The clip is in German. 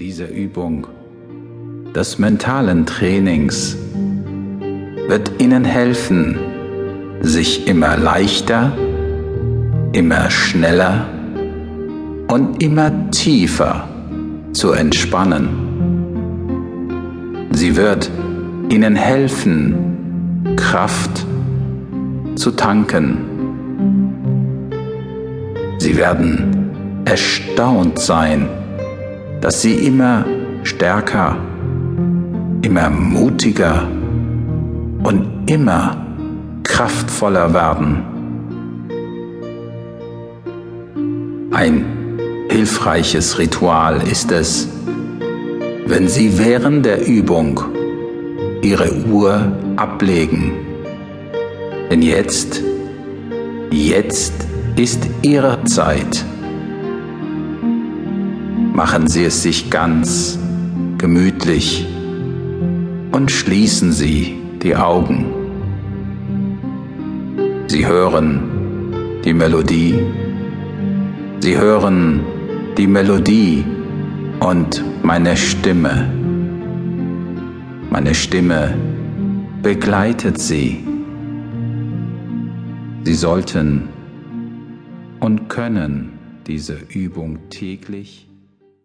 Diese Übung des mentalen Trainings wird Ihnen helfen, sich immer leichter, immer schneller und immer tiefer zu entspannen. Sie wird Ihnen helfen, Kraft zu tanken. Sie werden erstaunt sein, dass Sie immer stärker, immer mutiger und immer kraftvoller werden. Ein hilfreiches Ritual ist es, wenn Sie während der Übung Ihre Uhr ablegen. Denn jetzt, jetzt ist Ihre Zeit. Machen Sie es sich ganz gemütlich und schließen Sie die Augen. Sie hören die Melodie. Sie hören die Melodie und meine Stimme. Meine Stimme begleitet Sie. Sie sollten und können diese Übung täglich